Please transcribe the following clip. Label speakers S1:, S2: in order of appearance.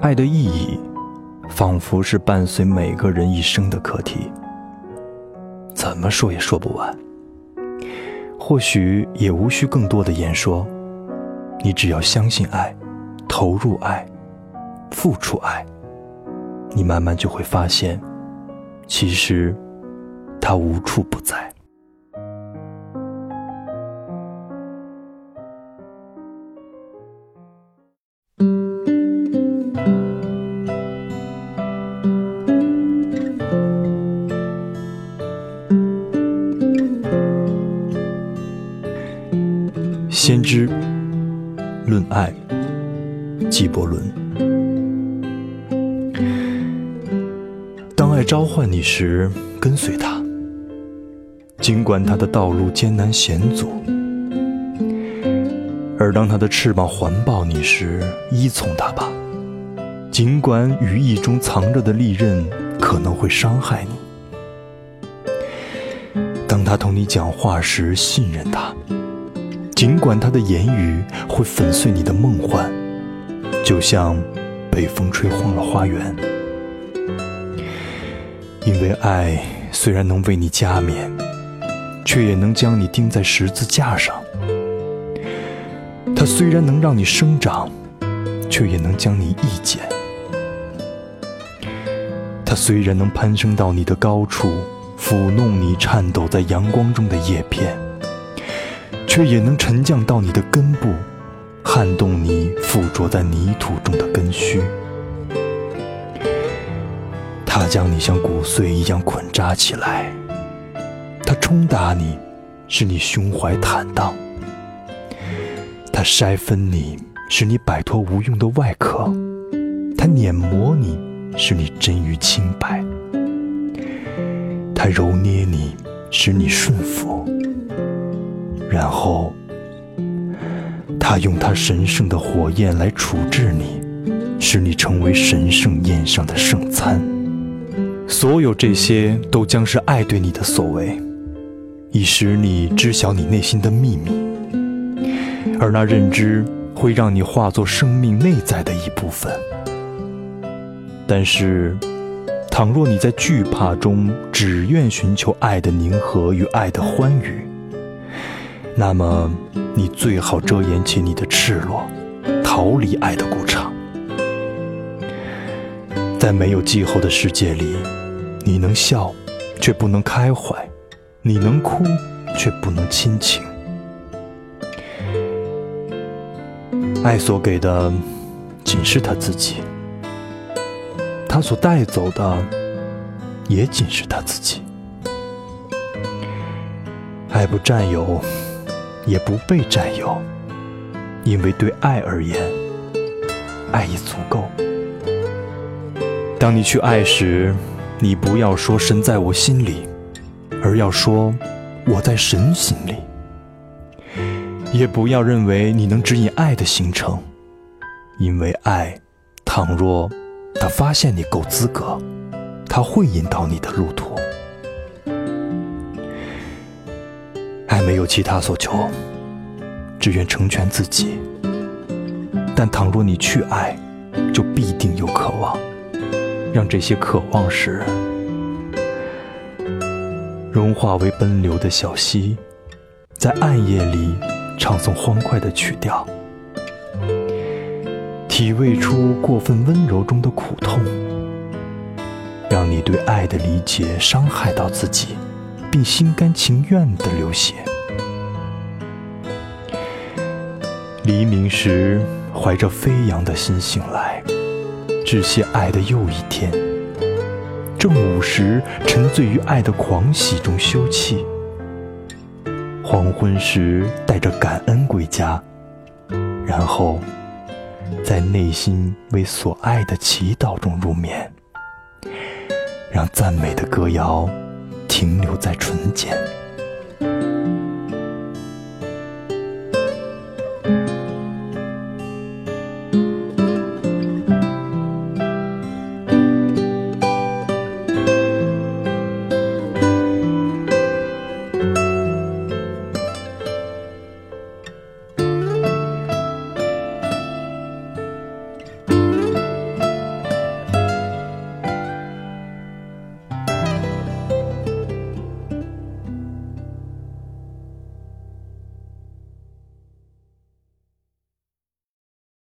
S1: 爱的意义，仿佛是伴随每个人一生的课题，怎么说也说不完。或许也无需更多的言说，你只要相信爱，投入爱，付出爱，你慢慢就会发现，其实它无处不在。先知论爱，纪伯伦。当爱召唤你时，跟随他，尽管他的道路艰难险阻；而当他的翅膀环抱你时，依从他吧，尽管羽翼中藏着的利刃可能会伤害你。当他同你讲话时，信任他。尽管他的言语会粉碎你的梦幻，就像北风吹荒了花园。因为爱虽然能为你加冕，却也能将你钉在十字架上。它虽然能让你生长，却也能将你一剪。它虽然能攀升到你的高处，抚弄你颤抖在阳光中的叶片。却也能沉降到你的根部，撼动你附着在泥土中的根须。它将你像骨碎一样捆扎起来，它冲打你，使你胸怀坦荡；它筛分你，使你摆脱无用的外壳；它碾磨你，使你臻于清白；它揉捏你，使你顺服。然后，他用他神圣的火焰来处置你，使你成为神圣宴上的圣餐。所有这些都将是爱对你的所为，以使你知晓你内心的秘密。而那认知会让你化作生命内在的一部分。但是，倘若你在惧怕中只愿寻求爱的宁和与爱的欢愉，那么，你最好遮掩起你的赤裸，逃离爱的鼓场。在没有季候的世界里，你能笑，却不能开怀；你能哭，却不能亲情。爱所给的，仅是他自己；他所带走的，也仅是他自己。爱不占有。也不被占有，因为对爱而言，爱已足够。当你去爱时，你不要说神在我心里，而要说我在神心里。也不要认为你能指引爱的形成，因为爱，倘若他发现你够资格，他会引导你的路途。没有其他所求，只愿成全自己。但倘若你去爱，就必定有渴望。让这些渴望时融化为奔流的小溪，在暗夜里唱诵欢快的曲调，体味出过分温柔中的苦痛，让你对爱的理解伤害到自己。并心甘情愿地流血。黎明时，怀着飞扬的心醒来，致谢爱的又一天。正午时，沉醉于爱的狂喜中休憩。黄昏时，带着感恩归家，然后在内心为所爱的祈祷中入眠，让赞美的歌谣。停留在唇间。